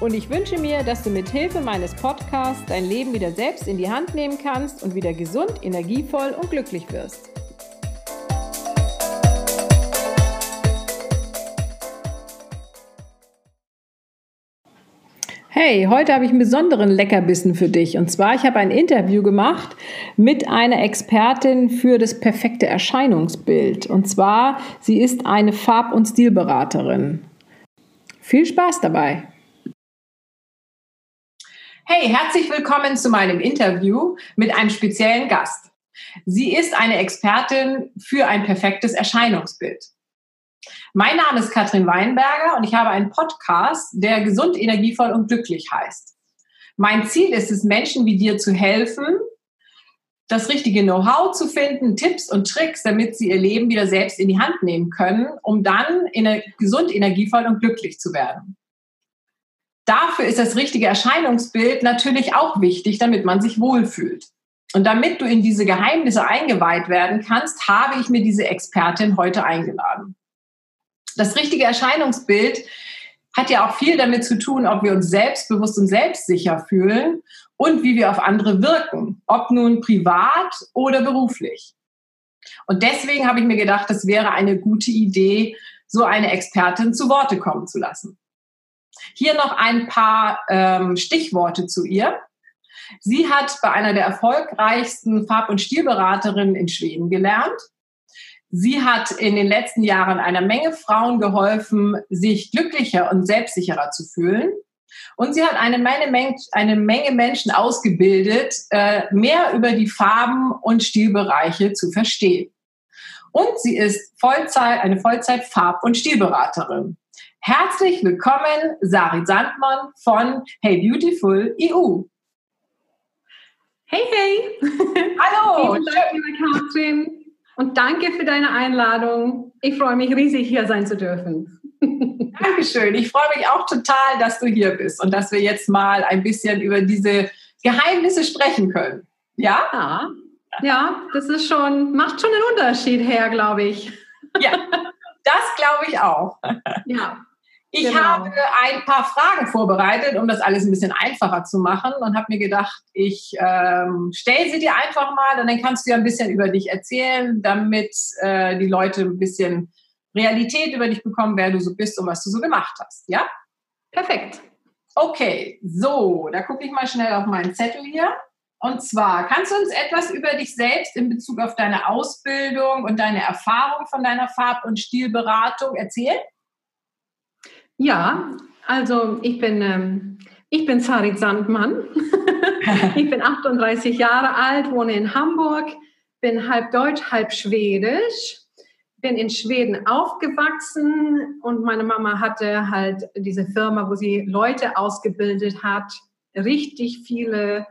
Und ich wünsche mir, dass du mit Hilfe meines Podcasts dein Leben wieder selbst in die Hand nehmen kannst und wieder gesund, energievoll und glücklich wirst. Hey, heute habe ich einen besonderen Leckerbissen für dich. Und zwar, ich habe ein Interview gemacht mit einer Expertin für das perfekte Erscheinungsbild. Und zwar, sie ist eine Farb- und Stilberaterin. Viel Spaß dabei! Hey, herzlich willkommen zu meinem Interview mit einem speziellen Gast. Sie ist eine Expertin für ein perfektes Erscheinungsbild. Mein Name ist Katrin Weinberger und ich habe einen Podcast, der gesund, energievoll und glücklich heißt. Mein Ziel ist es, Menschen wie dir zu helfen, das richtige Know-how zu finden, Tipps und Tricks, damit sie ihr Leben wieder selbst in die Hand nehmen können, um dann gesund, energievoll und glücklich zu werden. Dafür ist das richtige Erscheinungsbild natürlich auch wichtig, damit man sich wohlfühlt. Und damit du in diese Geheimnisse eingeweiht werden kannst, habe ich mir diese Expertin heute eingeladen das richtige Erscheinungsbild hat ja auch viel damit zu tun, ob wir uns selbstbewusst und selbstsicher fühlen und wie wir auf andere wirken, ob nun privat oder beruflich. Und deswegen habe ich mir gedacht, das wäre eine gute Idee, so eine Expertin zu Worte kommen zu lassen. Hier noch ein paar ähm, Stichworte zu ihr. Sie hat bei einer der erfolgreichsten Farb- und Stilberaterinnen in Schweden gelernt Sie hat in den letzten Jahren einer Menge Frauen geholfen, sich glücklicher und selbstsicherer zu fühlen. Und sie hat eine Menge, eine Menge Menschen ausgebildet, äh, mehr über die Farben und Stilbereiche zu verstehen. Und sie ist Vollzeit, eine Vollzeit-Farb- und Stilberaterin. Herzlich willkommen, Sari Sandmann von Hey Beautiful EU. Hey, hey! Hallo! Vielen Dank, liebe Katrin. Und danke für deine Einladung. Ich freue mich riesig, hier sein zu dürfen. Dankeschön. Ich freue mich auch total, dass du hier bist und dass wir jetzt mal ein bisschen über diese Geheimnisse sprechen können. Ja? Ja, ja das ist schon, macht schon einen Unterschied her, glaube ich. Ja, das glaube ich auch. Ja. Ich genau. habe ein paar Fragen vorbereitet, um das alles ein bisschen einfacher zu machen und habe mir gedacht, ich ähm, stelle sie dir einfach mal und dann kannst du ja ein bisschen über dich erzählen, damit äh, die Leute ein bisschen Realität über dich bekommen, wer du so bist und was du so gemacht hast. Ja? Perfekt. Okay, so, da gucke ich mal schnell auf meinen Zettel hier. Und zwar, kannst du uns etwas über dich selbst in Bezug auf deine Ausbildung und deine Erfahrung von deiner Farb- und Stilberatung erzählen? Ja, also ich bin, ähm, ich bin Sarit Sandmann. ich bin 38 Jahre alt, wohne in Hamburg, bin halb deutsch, halb schwedisch. Bin in Schweden aufgewachsen und meine Mama hatte halt diese Firma, wo sie Leute ausgebildet hat, richtig viele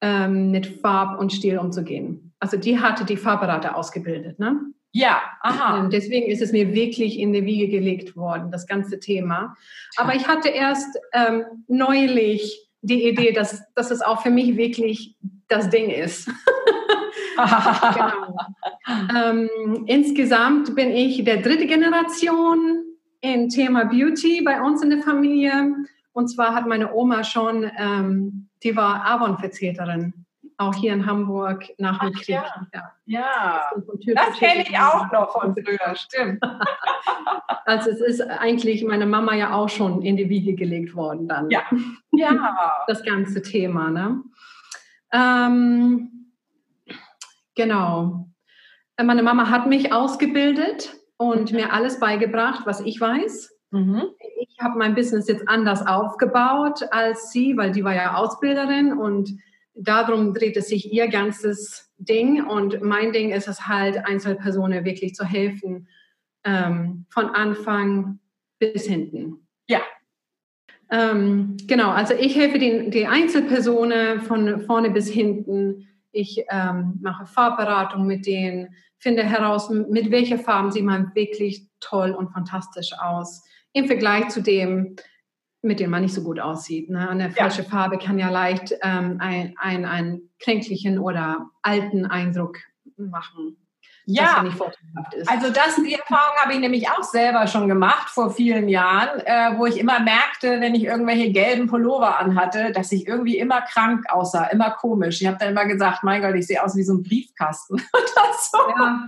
ähm, mit Farb und Stil umzugehen. Also die hatte die Farbberater ausgebildet. Ne? Ja, aha. Ähm, deswegen ist es mir wirklich in die Wiege gelegt worden, das ganze Thema. Aber ich hatte erst ähm, neulich die Idee, dass, dass es auch für mich wirklich das Ding ist. genau. ähm, insgesamt bin ich der dritte Generation im Thema Beauty bei uns in der Familie. Und zwar hat meine Oma schon, ähm, die war Avon-Vertreterin auch hier in Hamburg nach dem Krieg. Ja, ja. ja. Das, das kenne ich auch noch von früher, stimmt. also es ist eigentlich meine Mama ja auch schon in die Wiege gelegt worden dann. Ja, ja. Das ganze Thema. Ne? Ähm, genau. Äh, meine Mama hat mich ausgebildet und mir alles beigebracht, was ich weiß. Mhm. Ich habe mein Business jetzt anders aufgebaut als sie, weil die war ja Ausbilderin und darum dreht es sich ihr ganzes Ding. Und mein Ding ist es halt, Einzelpersonen wirklich zu helfen, ähm, von Anfang bis hinten. Ja. Ähm, genau, also ich helfe den, die Einzelpersonen von vorne bis hinten. Ich ähm, mache Farbberatung mit denen, finde heraus, mit welcher Farben sieht man wirklich toll und fantastisch aus. Im Vergleich zu dem, mit dem man nicht so gut aussieht. Ne? Eine falsche ja. Farbe kann ja leicht ähm, einen ein kränklichen oder alten Eindruck machen. Ja, also das, die Erfahrung habe ich nämlich auch selber schon gemacht vor vielen Jahren, äh, wo ich immer merkte, wenn ich irgendwelche gelben Pullover anhatte, dass ich irgendwie immer krank aussah, immer komisch. Ich habe dann immer gesagt, mein Gott, ich sehe aus wie so ein Briefkasten. so. ja,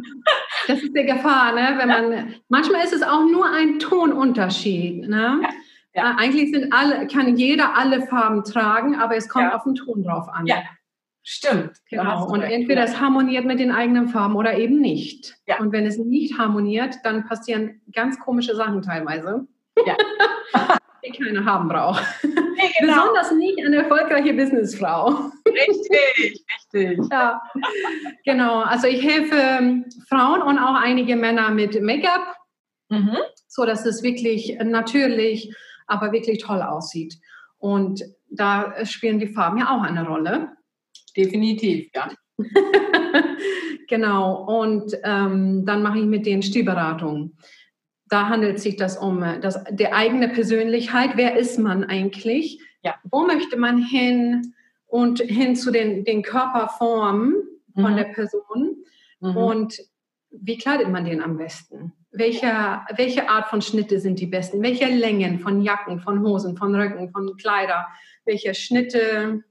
das ist die Gefahr, ne? Wenn man, manchmal ist es auch nur ein Tonunterschied. Ne? Ja. Ja. Eigentlich sind alle, kann jeder alle Farben tragen, aber es kommt ja. auf den Ton drauf an. Ja, Stimmt. Genau. Und entweder es harmoniert mit den eigenen Farben oder eben nicht. Ja. Und wenn es nicht harmoniert, dann passieren ganz komische Sachen teilweise. Ja. die keine haben braucht. Nee, genau. Besonders nicht eine erfolgreiche Businessfrau. Richtig, richtig. Ja, genau. Also ich helfe Frauen und auch einige Männer mit Make-up, mhm. so dass es wirklich natürlich, aber wirklich toll aussieht. Und da spielen die Farben ja auch eine Rolle. Definitiv, ja. genau, und ähm, dann mache ich mit denen Stilberatung. Da handelt sich das um äh, das, die eigene Persönlichkeit. Wer ist man eigentlich? Ja. Wo möchte man hin? Und hin zu den, den Körperformen von mhm. der Person. Mhm. Und wie kleidet man den am besten? Welche, welche Art von Schnitte sind die besten? Welche Längen von Jacken, von Hosen, von Röcken, von Kleider? Welche Schnitte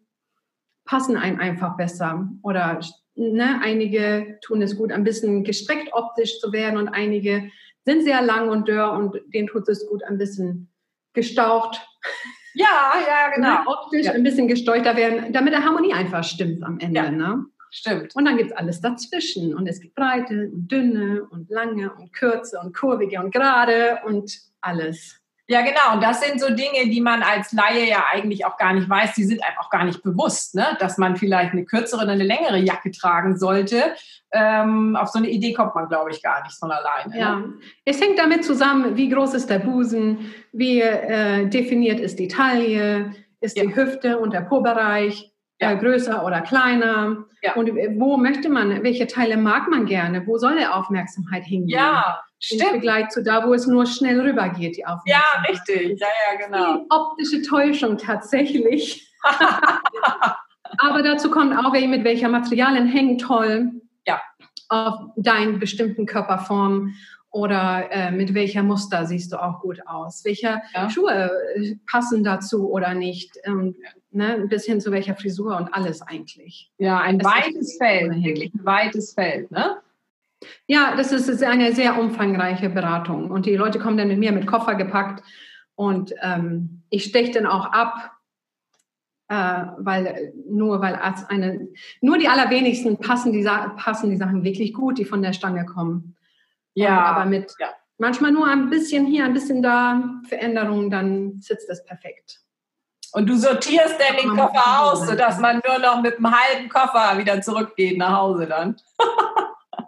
passen einem einfach besser. Oder ne, einige tun es gut, ein bisschen gestreckt optisch zu werden und einige sind sehr lang und dürr und denen tut es gut, ein bisschen gestaucht. Ja, ja, genau. Ne, optisch ja. ein bisschen gesteuchter werden, damit der Harmonie einfach stimmt am Ende. Ja. Ne? Stimmt. Und dann gibt es alles dazwischen. Und es gibt breite und dünne und lange und kurze und kurvige und gerade und alles. Ja, genau. Und das sind so Dinge, die man als Laie ja eigentlich auch gar nicht weiß. Die sind einem auch gar nicht bewusst, ne? dass man vielleicht eine kürzere oder eine längere Jacke tragen sollte. Ähm, auf so eine Idee kommt man, glaube ich, gar nicht von alleine. Ja, ne? es hängt damit zusammen, wie groß ist der Busen, wie äh, definiert ist die Taille, ist ja. die Hüfte und der Po-Bereich ja. äh, größer oder kleiner. Ja. Und äh, wo möchte man, welche Teile mag man gerne? Wo soll die Aufmerksamkeit hingehen? Ja, Stimmt. Im Vergleich zu da, wo es nur schnell rübergeht, die Aufmerksamkeit. Ja, richtig. Ja, ja, genau. Die optische Täuschung tatsächlich. Aber dazu kommt auch, mit welcher Materialien hängen toll. Ja. Auf deinen bestimmten Körperform oder äh, mit welcher Muster siehst du auch gut aus. Welche ja. Schuhe äh, passen dazu oder nicht. Ähm, ne, bis hin zu welcher Frisur und alles eigentlich. Ja, ein das weites Feld, wirklich ein weites Feld, ne? Ja, das ist, ist eine sehr umfangreiche Beratung. Und die Leute kommen dann mit mir mit Koffer gepackt und ähm, ich steche dann auch ab, äh, weil nur weil eine, nur die allerwenigsten passen die, passen die Sachen wirklich gut, die von der Stange kommen. Ja. Und aber mit ja. manchmal nur ein bisschen hier, ein bisschen da Veränderungen, dann sitzt das perfekt. Und du sortierst dann den Koffer aus, sodass man nur noch mit einem halben Koffer wieder zurückgeht nach Hause dann.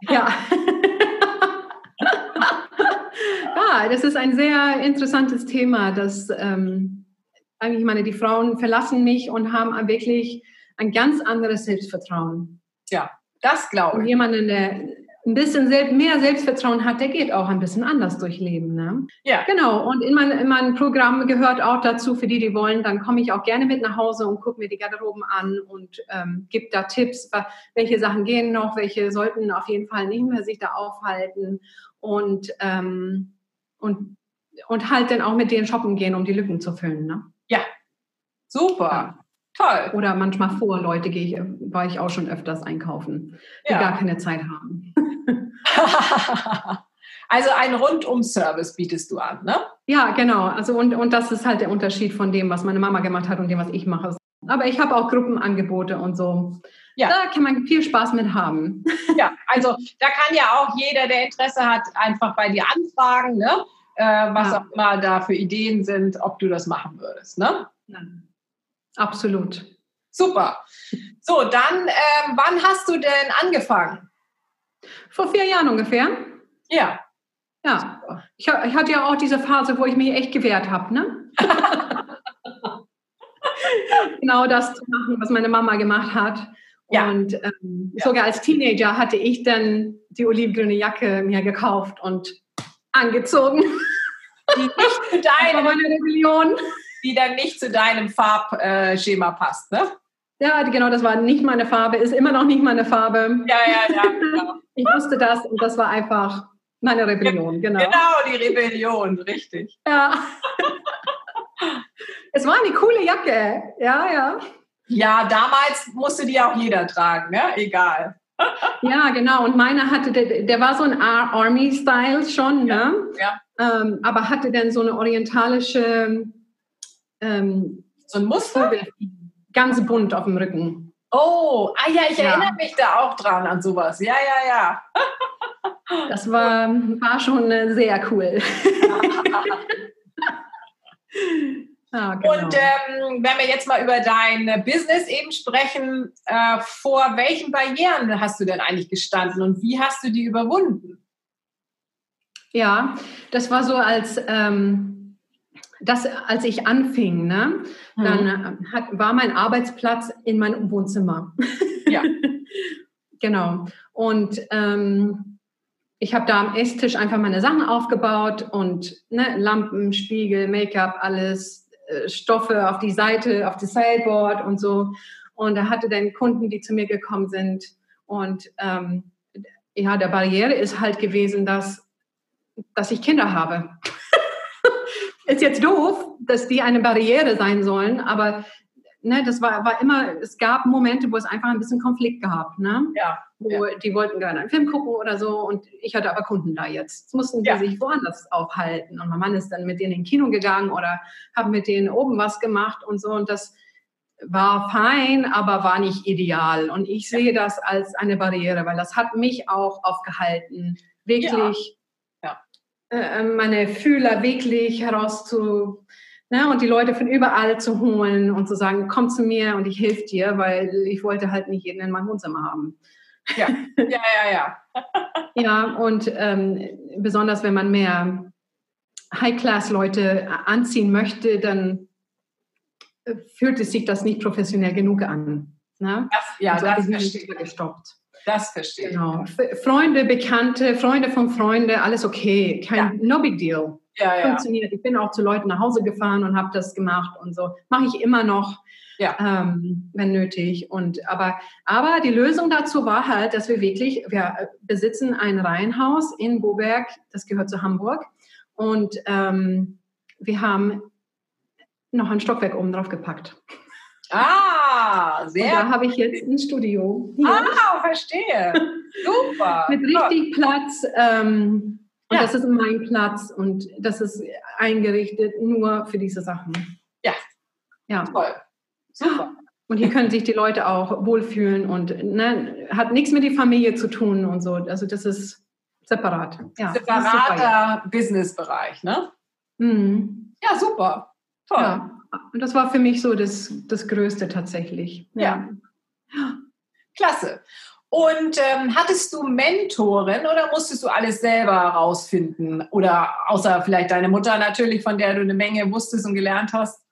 Ja. ja, das ist ein sehr interessantes Thema, dass ähm, eigentlich, ich meine, die Frauen verlassen mich und haben wirklich ein ganz anderes Selbstvertrauen. Ja, das glaube ich. Und jemanden, der ein bisschen mehr Selbstvertrauen hat, der geht auch ein bisschen anders durch Leben. Ne? Ja. Genau. Und in, mein, in meinem Programm gehört auch dazu, für die, die wollen, dann komme ich auch gerne mit nach Hause und gucke mir die Garderoben an und ähm, gebe da Tipps, welche Sachen gehen noch, welche sollten auf jeden Fall nicht mehr sich da aufhalten und, ähm, und, und halt dann auch mit denen shoppen gehen, um die Lücken zu füllen. Ne? Ja, super. Ja. Toll. Oder manchmal vor Leute gehe ich, war ich auch schon öfters einkaufen, die ja. gar keine Zeit haben. also einen Rundum-Service bietest du an, ne? Ja, genau. Also und, und das ist halt der Unterschied von dem, was meine Mama gemacht hat und dem, was ich mache. Aber ich habe auch Gruppenangebote und so. ja. da kann man viel Spaß mit haben. Ja, also da kann ja auch jeder, der Interesse hat, einfach bei dir anfragen, ne? Äh, was ja. auch immer da für Ideen sind, ob du das machen würdest. Ne? Ja. Absolut. Super. So, dann, ähm, wann hast du denn angefangen? Vor vier Jahren ungefähr. Ja. Ja. Ich, ich hatte ja auch diese Phase, wo ich mich echt gewehrt habe, ne? genau das zu machen, was meine Mama gemacht hat. Ja. Und ähm, ja. sogar als Teenager hatte ich dann die olivgrüne Jacke mir gekauft und angezogen. Die nicht zu deinem. Die dann nicht zu deinem Farbschema passt, ne? Ja, genau, das war nicht meine Farbe, ist immer noch nicht meine Farbe. Ja, ja, ja. Genau. ich wusste das und das war einfach meine Rebellion, genau. Genau, die Rebellion, richtig. Ja. es war eine coole Jacke, ja, ja. Ja, damals musste die auch jeder tragen, ne? egal. ja, genau. Und meiner hatte, der, der war so ein Army-Style schon, ne? Ja. Ähm, aber hatte dann so eine orientalische ähm, so ein Muster? Ganz bunt auf dem Rücken. Oh, ah ja, ich ja. erinnere mich da auch dran an sowas. Ja, ja, ja. das war, war schon äh, sehr cool. Ah, genau. Und ähm, wenn wir jetzt mal über dein Business eben sprechen, äh, vor welchen Barrieren hast du denn eigentlich gestanden und wie hast du die überwunden? Ja, das war so als ähm, das, als ich anfing, ne, mhm. dann äh, hat, war mein Arbeitsplatz in meinem Wohnzimmer. Ja. genau. Und ähm, ich habe da am Esstisch einfach meine Sachen aufgebaut und ne, Lampen, Spiegel, Make-up, alles äh, Stoffe auf die Seite, auf das Sideboard und so. Und da hatte dann Kunden, die zu mir gekommen sind. Und ähm, ja, der Barriere ist halt gewesen, dass, dass ich Kinder habe. Ist jetzt doof, dass die eine Barriere sein sollen, aber ne, das war, war immer, es gab Momente, wo es einfach ein bisschen Konflikt gab. Ne? Ja. Wo ja. die wollten gerne einen Film gucken oder so und ich hatte aber Kunden da jetzt. Jetzt mussten die ja. sich woanders aufhalten und mein Mann ist dann mit denen in Kino gegangen oder haben mit denen oben was gemacht und so und das war fein, aber war nicht ideal. Und ich sehe das als eine Barriere, weil das hat mich auch aufgehalten, wirklich. Äh, meine Fühler wirklich herauszu Ne, und die Leute von überall zu holen und zu sagen, komm zu mir und ich helfe dir, weil ich wollte halt nicht jeden in meinem Wohnzimmer haben. Ja, ja, ja, ja. ja, und ähm, besonders wenn man mehr High-Class-Leute anziehen möchte, dann äh, fühlt es sich das nicht professionell genug an. Ne? Das, ja, so das verstehe ich. Gestoppt. Das verstehe genau. Freunde, Bekannte, Freunde von Freunden, alles okay. Kein, ja. No big deal ja, funktioniert. Ja. Ich bin auch zu Leuten nach Hause gefahren und habe das gemacht und so. Mache ich immer noch, ja. ähm, wenn nötig. Und aber, aber die Lösung dazu war halt, dass wir wirklich, wir besitzen ein Reihenhaus in Boberg, das gehört zu Hamburg. Und ähm, wir haben noch ein Stockwerk oben drauf gepackt. Ah, sehr. Und da habe ich jetzt ein Studio. Hier. Ah, verstehe. Super. Mit richtig Platz. Ähm, und ja. das ist mein Platz und das ist eingerichtet nur für diese Sachen. Ja. Ja. Toll. Super. Und hier können sich die Leute auch wohlfühlen und ne, hat nichts mit der Familie zu tun und so. Also das ist separat. Ja, Separater Businessbereich, ne? Mhm. Ja, super. Toll. Ja. Und das war für mich so das, das Größte tatsächlich. Ja. ja. Klasse. Und ähm, hattest du Mentoren oder musstest du alles selber herausfinden? Oder außer vielleicht deine Mutter natürlich, von der du eine Menge wusstest und gelernt hast?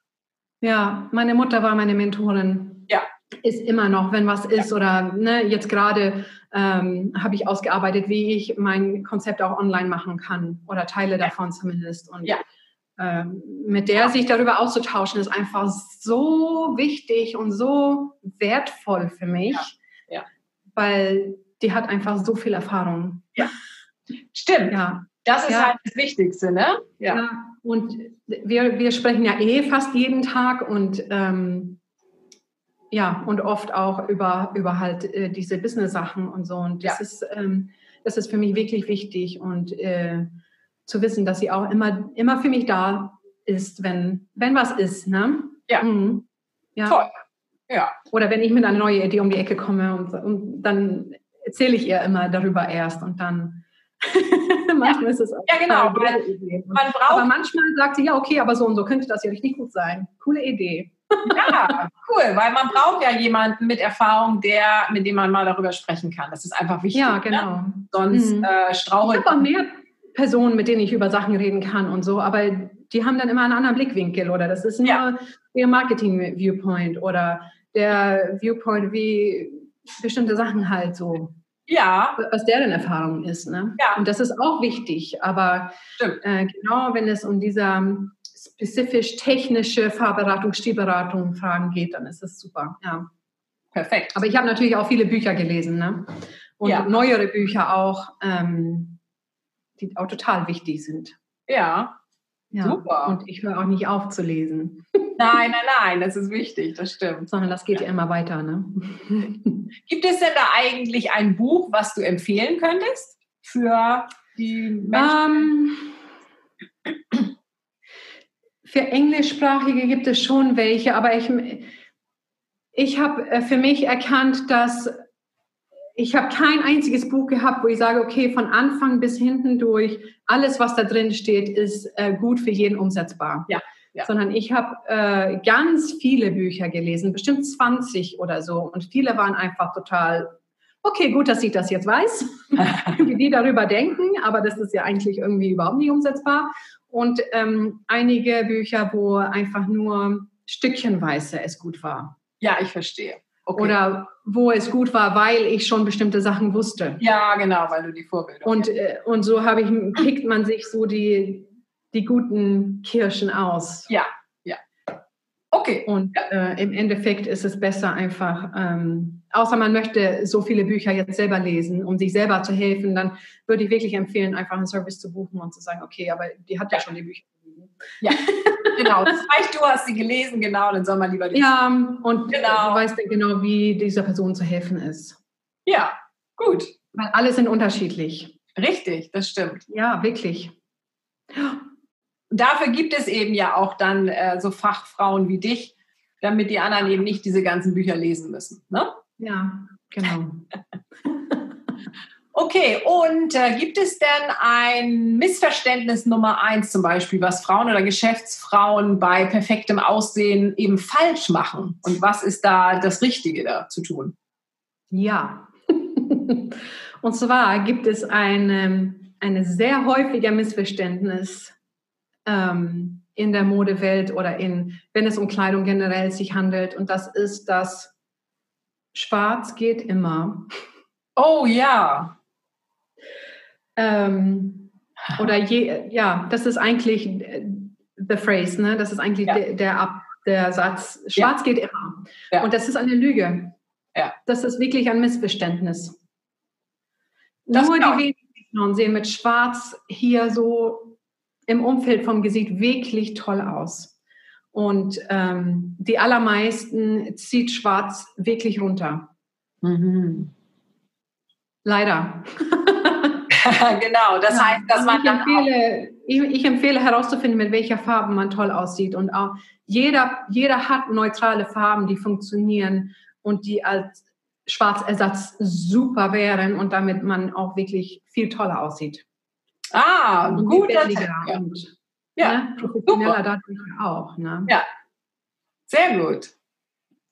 Ja, meine Mutter war meine Mentorin. Ja. Ist immer noch, wenn was ist. Ja. Oder ne, jetzt gerade ähm, habe ich ausgearbeitet, wie ich mein Konzept auch online machen kann. Oder Teile ja. davon zumindest. Und ja. Ähm, mit der sich darüber auszutauschen, ist einfach so wichtig und so wertvoll für mich. Ja weil die hat einfach so viel Erfahrung. Ja, stimmt. Ja. Das ist ja. halt das Wichtigste, ne? Ja. ja. Und wir, wir sprechen ja eh fast jeden Tag und ähm, ja, und oft auch über, über halt äh, diese Business-Sachen und so. Und das, ja. ist, ähm, das ist für mich wirklich wichtig und äh, zu wissen, dass sie auch immer, immer für mich da ist, wenn, wenn was ist. Ne? Ja. Mhm. ja. Toll. Ja. Oder wenn ich mit einer neuen Idee um die Ecke komme und, und dann erzähle ich ihr immer darüber erst und dann manchmal ja. ist es auch ja genau man braucht aber manchmal sagt sie ja okay aber so und so könnte das ja richtig gut sein coole Idee ja cool weil man braucht ja jemanden mit Erfahrung der mit dem man mal darüber sprechen kann das ist einfach wichtig ja ne? genau ne? sonst mhm. äh, strauchelt ich habe mehr Personen mit denen ich über Sachen reden kann und so aber die haben dann immer einen anderen Blickwinkel oder das ist nur ja. ihr Marketing Viewpoint oder der Viewpoint wie bestimmte Sachen halt so ja. Was deren Erfahrung ist. Ne? Ja. Und das ist auch wichtig. Aber äh, genau wenn es um diese ähm, spezifisch technische Fahrberatung, Stilberatung Fragen geht, dann ist es super. Ja. Perfekt. Aber ich habe natürlich auch viele Bücher gelesen. Ne? Und ja. neuere Bücher auch, ähm, die auch total wichtig sind. Ja. ja. Super. Und ich höre auch nicht auf zu lesen. Nein, nein, nein, das ist wichtig, das stimmt. Sondern das geht ja, ja immer weiter. Ne? Gibt es denn da eigentlich ein Buch, was du empfehlen könntest für die Menschen? Um, ähm, für Englischsprachige gibt es schon welche, aber ich, ich habe äh, für mich erkannt, dass ich habe kein einziges Buch gehabt, wo ich sage, okay, von Anfang bis hinten durch, alles, was da drin steht, ist äh, gut für jeden umsetzbar. Ja ja. sondern ich habe äh, ganz viele Bücher gelesen, bestimmt 20 oder so. Und viele waren einfach total, okay, gut, dass ich das jetzt weiß, wie die darüber denken, aber das ist ja eigentlich irgendwie überhaupt nicht umsetzbar. Und ähm, einige Bücher, wo einfach nur stückchenweise es gut war. Ja, ich verstehe. Okay. Oder wo es gut war, weil ich schon bestimmte Sachen wusste. Ja, genau, weil du die Vorbildung Und, äh, und so habe ich, pickt man sich so die, die guten Kirschen aus. Ja, ja. Okay. Und äh, im Endeffekt ist es besser einfach, ähm, außer man möchte so viele Bücher jetzt selber lesen, um sich selber zu helfen, dann würde ich wirklich empfehlen, einfach einen Service zu buchen und zu sagen, okay, aber die hat ja, ja schon die Bücher. Ja, genau. Das reicht, du hast sie gelesen, genau, dann soll man lieber die. Ja, und genau. du weißt dann genau, wie dieser Person zu helfen ist. Ja, gut. Weil alle sind unterschiedlich. Richtig, das stimmt. Ja, wirklich dafür gibt es eben ja auch dann äh, so Fachfrauen wie dich, damit die anderen eben nicht diese ganzen Bücher lesen müssen. Ne? Ja, genau. okay, und äh, gibt es denn ein Missverständnis Nummer eins zum Beispiel, was Frauen oder Geschäftsfrauen bei perfektem Aussehen eben falsch machen? Und was ist da das Richtige da zu tun? Ja. und zwar gibt es ein, ein sehr häufiger Missverständnis ähm, in der Modewelt oder in, wenn es um Kleidung generell sich handelt. Und das ist, dass Schwarz geht immer. Oh ja. Ähm, oder je, ja, das ist eigentlich the phrase, ne? Das ist eigentlich ja. der, der, der, Satz. Schwarz ja. geht immer. Ja. Und das ist eine Lüge. Ja. Das ist wirklich ein Missverständnis. Das Nur die wenigsten Frauen sehen mit Schwarz hier so im Umfeld vom Gesicht wirklich toll aus. Und ähm, die allermeisten zieht schwarz wirklich runter. Mhm. Leider. genau, das ja, heißt, dass also man ich empfehle, ich, ich, empfehle herauszufinden, mit welcher Farbe man toll aussieht. Und auch jeder, jeder hat neutrale Farben, die funktionieren und die als Schwarzersatz super wären und damit man auch wirklich viel toller aussieht. Ah, und gut. Ja. Und ja. Ne, professioneller Super. dadurch auch. Ne? Ja, sehr gut.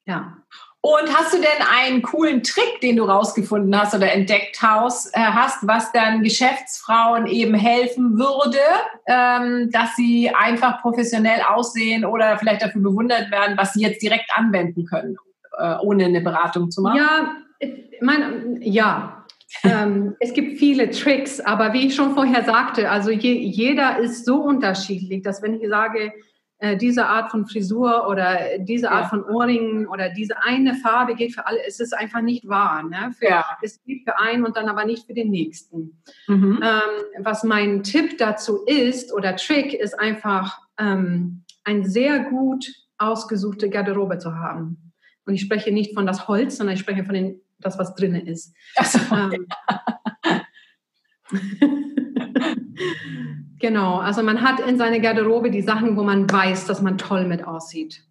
Ja. Und hast du denn einen coolen Trick, den du rausgefunden hast oder entdeckt hast, äh, hast was dann Geschäftsfrauen eben helfen würde, ähm, dass sie einfach professionell aussehen oder vielleicht dafür bewundert werden, was sie jetzt direkt anwenden können, äh, ohne eine Beratung zu machen? Ja, ich meine, ja, ähm, es gibt viele Tricks, aber wie ich schon vorher sagte, also je, jeder ist so unterschiedlich, dass wenn ich sage, äh, diese Art von Frisur oder diese Art ja. von Ohrringen oder diese eine Farbe geht für alle, es ist einfach nicht wahr. Ne? Für, ja. Es geht für einen und dann aber nicht für den nächsten. Mhm. Ähm, was mein Tipp dazu ist oder Trick ist einfach ähm, ein sehr gut ausgesuchte Garderobe zu haben. Und ich spreche nicht von das Holz, sondern ich spreche von den das, was drin ist. So, ähm, genau, also man hat in seiner Garderobe die Sachen, wo man weiß, dass man toll mit aussieht.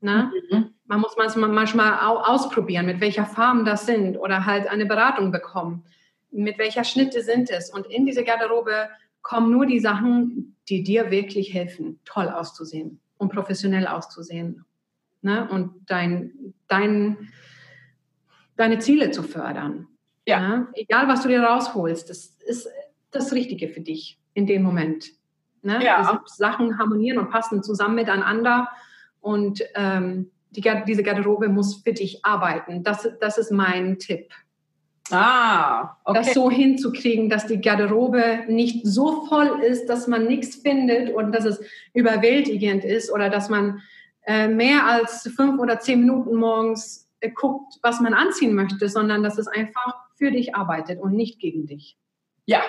Na? Mhm. Man muss manchmal, manchmal ausprobieren, mit welcher Farben das sind oder halt eine Beratung bekommen. Mit welcher Schnitte sind es? Und in diese Garderobe kommen nur die Sachen, die dir wirklich helfen, toll auszusehen und professionell auszusehen. Ne? Und dein, dein, deine Ziele zu fördern. Ja. Ne? Egal, was du dir rausholst, das ist das Richtige für dich in dem Moment. Ne? Ja. Diese Sachen harmonieren und passen zusammen miteinander. Und ähm, die, diese Garderobe muss für dich arbeiten. Das, das ist mein Tipp. Ah, okay. Das so hinzukriegen, dass die Garderobe nicht so voll ist, dass man nichts findet und dass es überwältigend ist oder dass man äh, mehr als fünf oder zehn Minuten morgens äh, guckt, was man anziehen möchte, sondern dass es einfach für dich arbeitet und nicht gegen dich. Ja,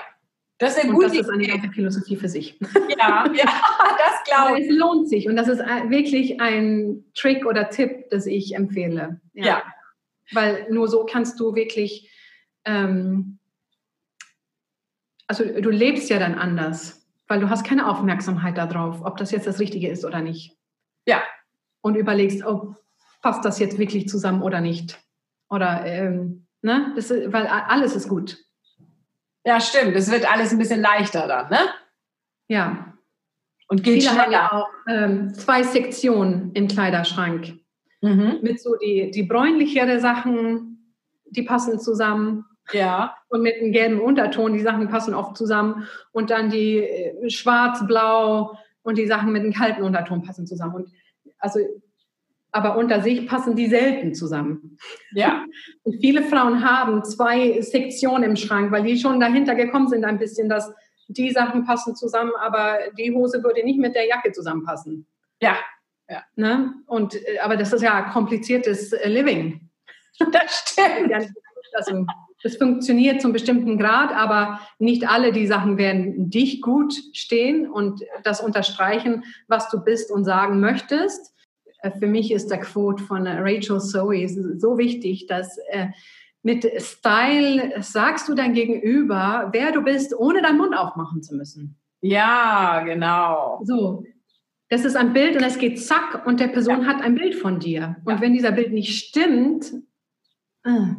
das ist eine gute und das ist eine ganze Philosophie für sich. Ja, ja das glaube ich. Es lohnt sich und das ist wirklich ein Trick oder Tipp, das ich empfehle. Ja. ja. Weil nur so kannst du wirklich, ähm, also du lebst ja dann anders, weil du hast keine Aufmerksamkeit darauf, ob das jetzt das Richtige ist oder nicht. Ja. Und überlegst, oh, passt das jetzt wirklich zusammen oder nicht? Oder, ähm, ne? Das ist, weil alles ist gut. Ja, stimmt. Es wird alles ein bisschen leichter dann, ne? Ja. Und geht Viele schneller. haben auch ähm, zwei Sektionen im Kleiderschrank. Mhm. Mit so die, die bräunlichere Sachen, die passen zusammen. Ja. Und mit einem gelben Unterton, die Sachen passen oft zusammen. Und dann die äh, schwarz-blau und die Sachen mit einem kalten Unterton passen zusammen. Und also aber unter sich passen die selten zusammen. Ja. Und viele Frauen haben zwei Sektionen im Schrank, weil die schon dahinter gekommen sind ein bisschen, dass die Sachen passen zusammen, aber die Hose würde nicht mit der Jacke zusammenpassen. Ja. ja. Ne? Und, äh, aber das ist ja kompliziertes äh, Living. Das stimmt. Also, das funktioniert zum bestimmten Grad, aber nicht alle die Sachen werden dich gut stehen und das unterstreichen, was du bist und sagen möchtest. Äh, für mich ist der Quote von äh, Rachel Zoe so wichtig, dass äh, mit Style sagst du dein Gegenüber, wer du bist, ohne deinen Mund aufmachen zu müssen. Ja, genau. So, das ist ein Bild und es geht zack und der Person ja. hat ein Bild von dir. Und ja. wenn dieser Bild nicht stimmt, äh,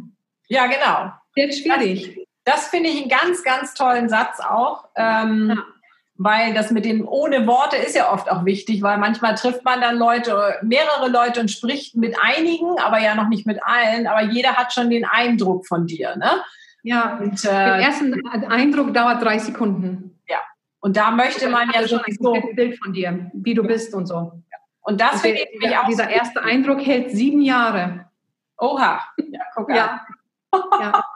ja, genau. Wird schwierig. Das, das finde ich einen ganz, ganz tollen Satz auch. Ähm, ja weil das mit den ohne Worte ist ja oft auch wichtig, weil manchmal trifft man dann Leute, mehrere Leute und spricht mit einigen, aber ja noch nicht mit allen, aber jeder hat schon den Eindruck von dir, ne? Ja, und, äh, der erste Eindruck dauert drei Sekunden. Ja, und da möchte man ja schon ein Bild von dir, wie du bist und so. Und das finde ich dieser, auch dieser erste Eindruck hält sieben Jahre. Oha, ja, guck an. Ja. ja.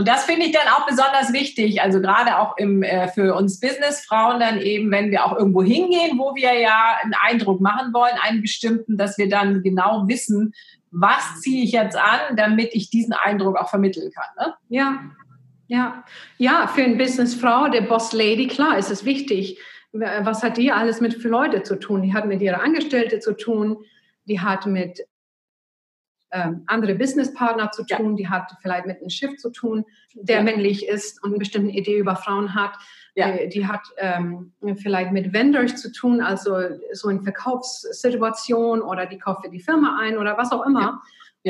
Und das finde ich dann auch besonders wichtig, also gerade auch im, äh, für uns Businessfrauen dann eben, wenn wir auch irgendwo hingehen, wo wir ja einen Eindruck machen wollen, einen bestimmten, dass wir dann genau wissen, was ziehe ich jetzt an, damit ich diesen Eindruck auch vermitteln kann. Ne? Ja, ja, ja, für eine Businessfrau, der Boss Lady, klar, ist es wichtig. Was hat die alles mit für Leute zu tun? Die hat mit ihrer Angestellte zu tun, die hat mit ähm, andere Businesspartner zu tun, ja. die hat vielleicht mit einem Schiff zu tun, der ja. männlich ist und eine bestimmte Idee über Frauen hat. Ja. Die, die hat ähm, vielleicht mit Vendors zu tun, also so eine Verkaufssituation oder die kauft für die Firma ein oder was auch immer.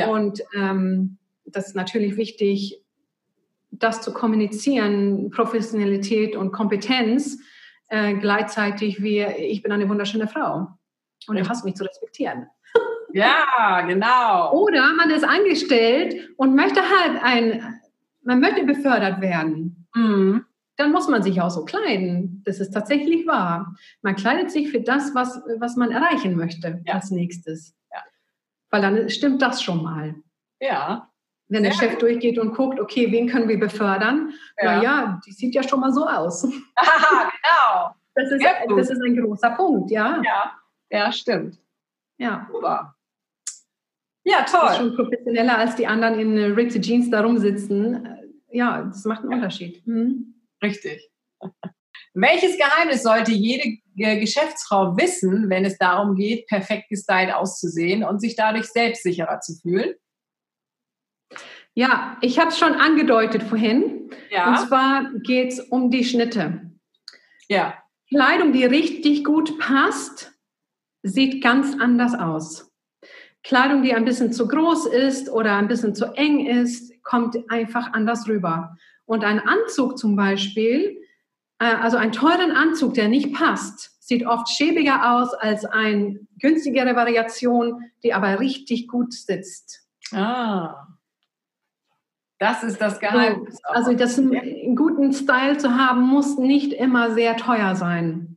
Und ähm, das ist natürlich wichtig, das zu kommunizieren, Professionalität und Kompetenz äh, gleichzeitig wie ich bin eine wunderschöne Frau und du hast mich zu respektieren. Ja, genau. Oder man ist angestellt und möchte halt ein, man möchte befördert werden. Mhm. Dann muss man sich auch so kleiden. Das ist tatsächlich wahr. Man kleidet sich für das, was, was man erreichen möchte ja. als nächstes. Ja. Weil dann stimmt das schon mal. Ja. Wenn der Chef gut. durchgeht und guckt, okay, wen können wir befördern? Ja. Na ja, die sieht ja schon mal so aus. Aha, genau. Das ist, das ist ein großer Punkt, ja. Ja, ja stimmt. Ja. Super. Ja, toll. Das ist schon professioneller als die anderen in Ritzy Jeans da rumsitzen. Ja, das macht einen Unterschied. Hm. Richtig. Welches Geheimnis sollte jede Geschäftsfrau wissen, wenn es darum geht, perfekt gestylt auszusehen und sich dadurch selbstsicherer zu fühlen? Ja, ich habe es schon angedeutet vorhin. Ja. Und zwar geht es um die Schnitte. Ja. Kleidung, die richtig gut passt, sieht ganz anders aus. Kleidung, die ein bisschen zu groß ist oder ein bisschen zu eng ist, kommt einfach anders rüber. Und ein Anzug zum Beispiel, äh, also einen teuren Anzug, der nicht passt, sieht oft schäbiger aus als eine günstigere Variation, die aber richtig gut sitzt. Ah. Das ist das Geheimnis. So, also das, einen guten Style zu haben, muss nicht immer sehr teuer sein.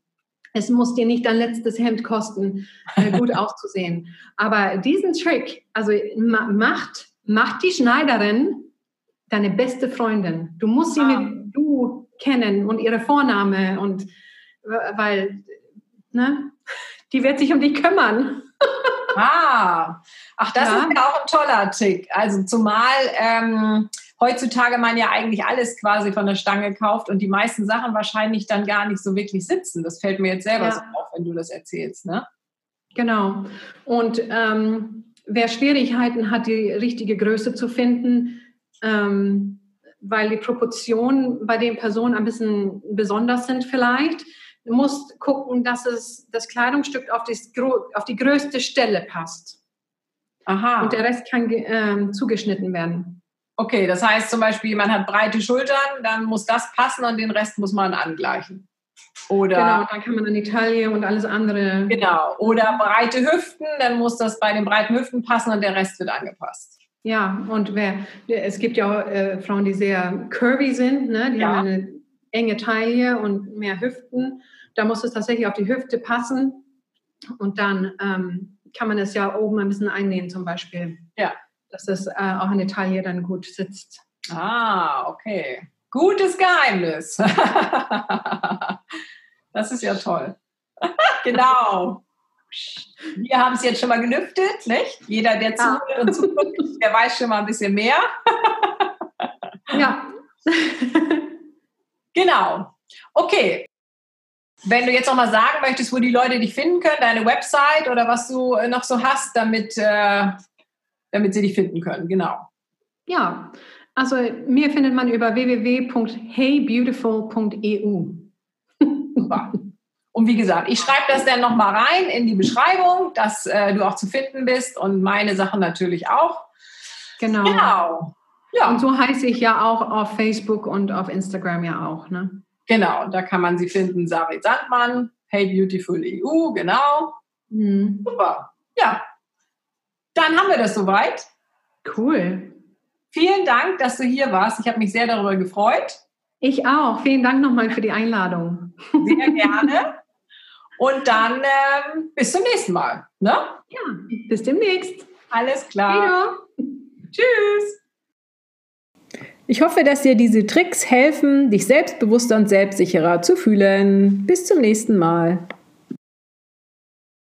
Es muss dir nicht dein letztes Hemd kosten, äh, gut auszusehen. Aber diesen Trick, also macht, macht die Schneiderin deine beste Freundin. Du musst sie ah. mit du kennen und ihre Vorname und weil, ne, die wird sich um dich kümmern. Ah, ach, das ja. ist ja auch ein toller Trick. Also zumal ähm, heutzutage man ja eigentlich alles quasi von der Stange kauft und die meisten Sachen wahrscheinlich dann gar nicht so wirklich sitzen. Das fällt mir jetzt selber ja. so auf, wenn du das erzählst, ne? Genau. Und ähm, wer Schwierigkeiten hat, die richtige Größe zu finden, ähm, weil die Proportionen bei den Personen ein bisschen besonders sind vielleicht, Du musst gucken, dass es, das Kleidungsstück auf die, auf die größte Stelle passt. Aha. Und der Rest kann ähm, zugeschnitten werden. Okay, das heißt zum Beispiel, man hat breite Schultern, dann muss das passen und den Rest muss man angleichen. Oder genau, dann kann man an die Taille und alles andere. Genau. Oder breite Hüften, dann muss das bei den breiten Hüften passen und der Rest wird angepasst. Ja, und wer, es gibt ja auch äh, Frauen, die sehr curvy sind, ne? die ja. haben eine enge Taille und mehr Hüften. Da muss es tatsächlich auf die Hüfte passen. Und dann ähm, kann man es ja oben ein bisschen einnähen zum Beispiel. Ja. Dass es äh, auch der Taille dann gut sitzt. Ah, okay. Gutes Geheimnis. das ist ja toll. genau. Wir haben es jetzt schon mal gelüftet, nicht? Jeder, der zuhört und zuguckt, der weiß schon mal ein bisschen mehr. ja. genau. Okay, wenn du jetzt noch mal sagen möchtest, wo die Leute dich finden können, deine Website oder was du äh, noch so hast, damit, äh, damit sie dich finden können, genau. Ja, also mir findet man über www.heybeautiful.eu. Super. Und wie gesagt, ich schreibe das dann noch mal rein in die Beschreibung, dass äh, du auch zu finden bist und meine Sachen natürlich auch. Genau. Genau. Ja. Und so heiße ich ja auch auf Facebook und auf Instagram ja auch, ne? Genau, da kann man sie finden. Sari Sandmann, Hey Beautiful EU, genau. Mhm. Super. Ja, dann haben wir das soweit. Cool. Vielen Dank, dass du hier warst. Ich habe mich sehr darüber gefreut. Ich auch. Vielen Dank nochmal für die Einladung. Sehr gerne. Und dann ähm, bis zum nächsten Mal. Ne? Ja, bis demnächst. Alles klar. Video. Tschüss. Ich hoffe, dass dir diese Tricks helfen, dich selbstbewusster und selbstsicherer zu fühlen. Bis zum nächsten Mal.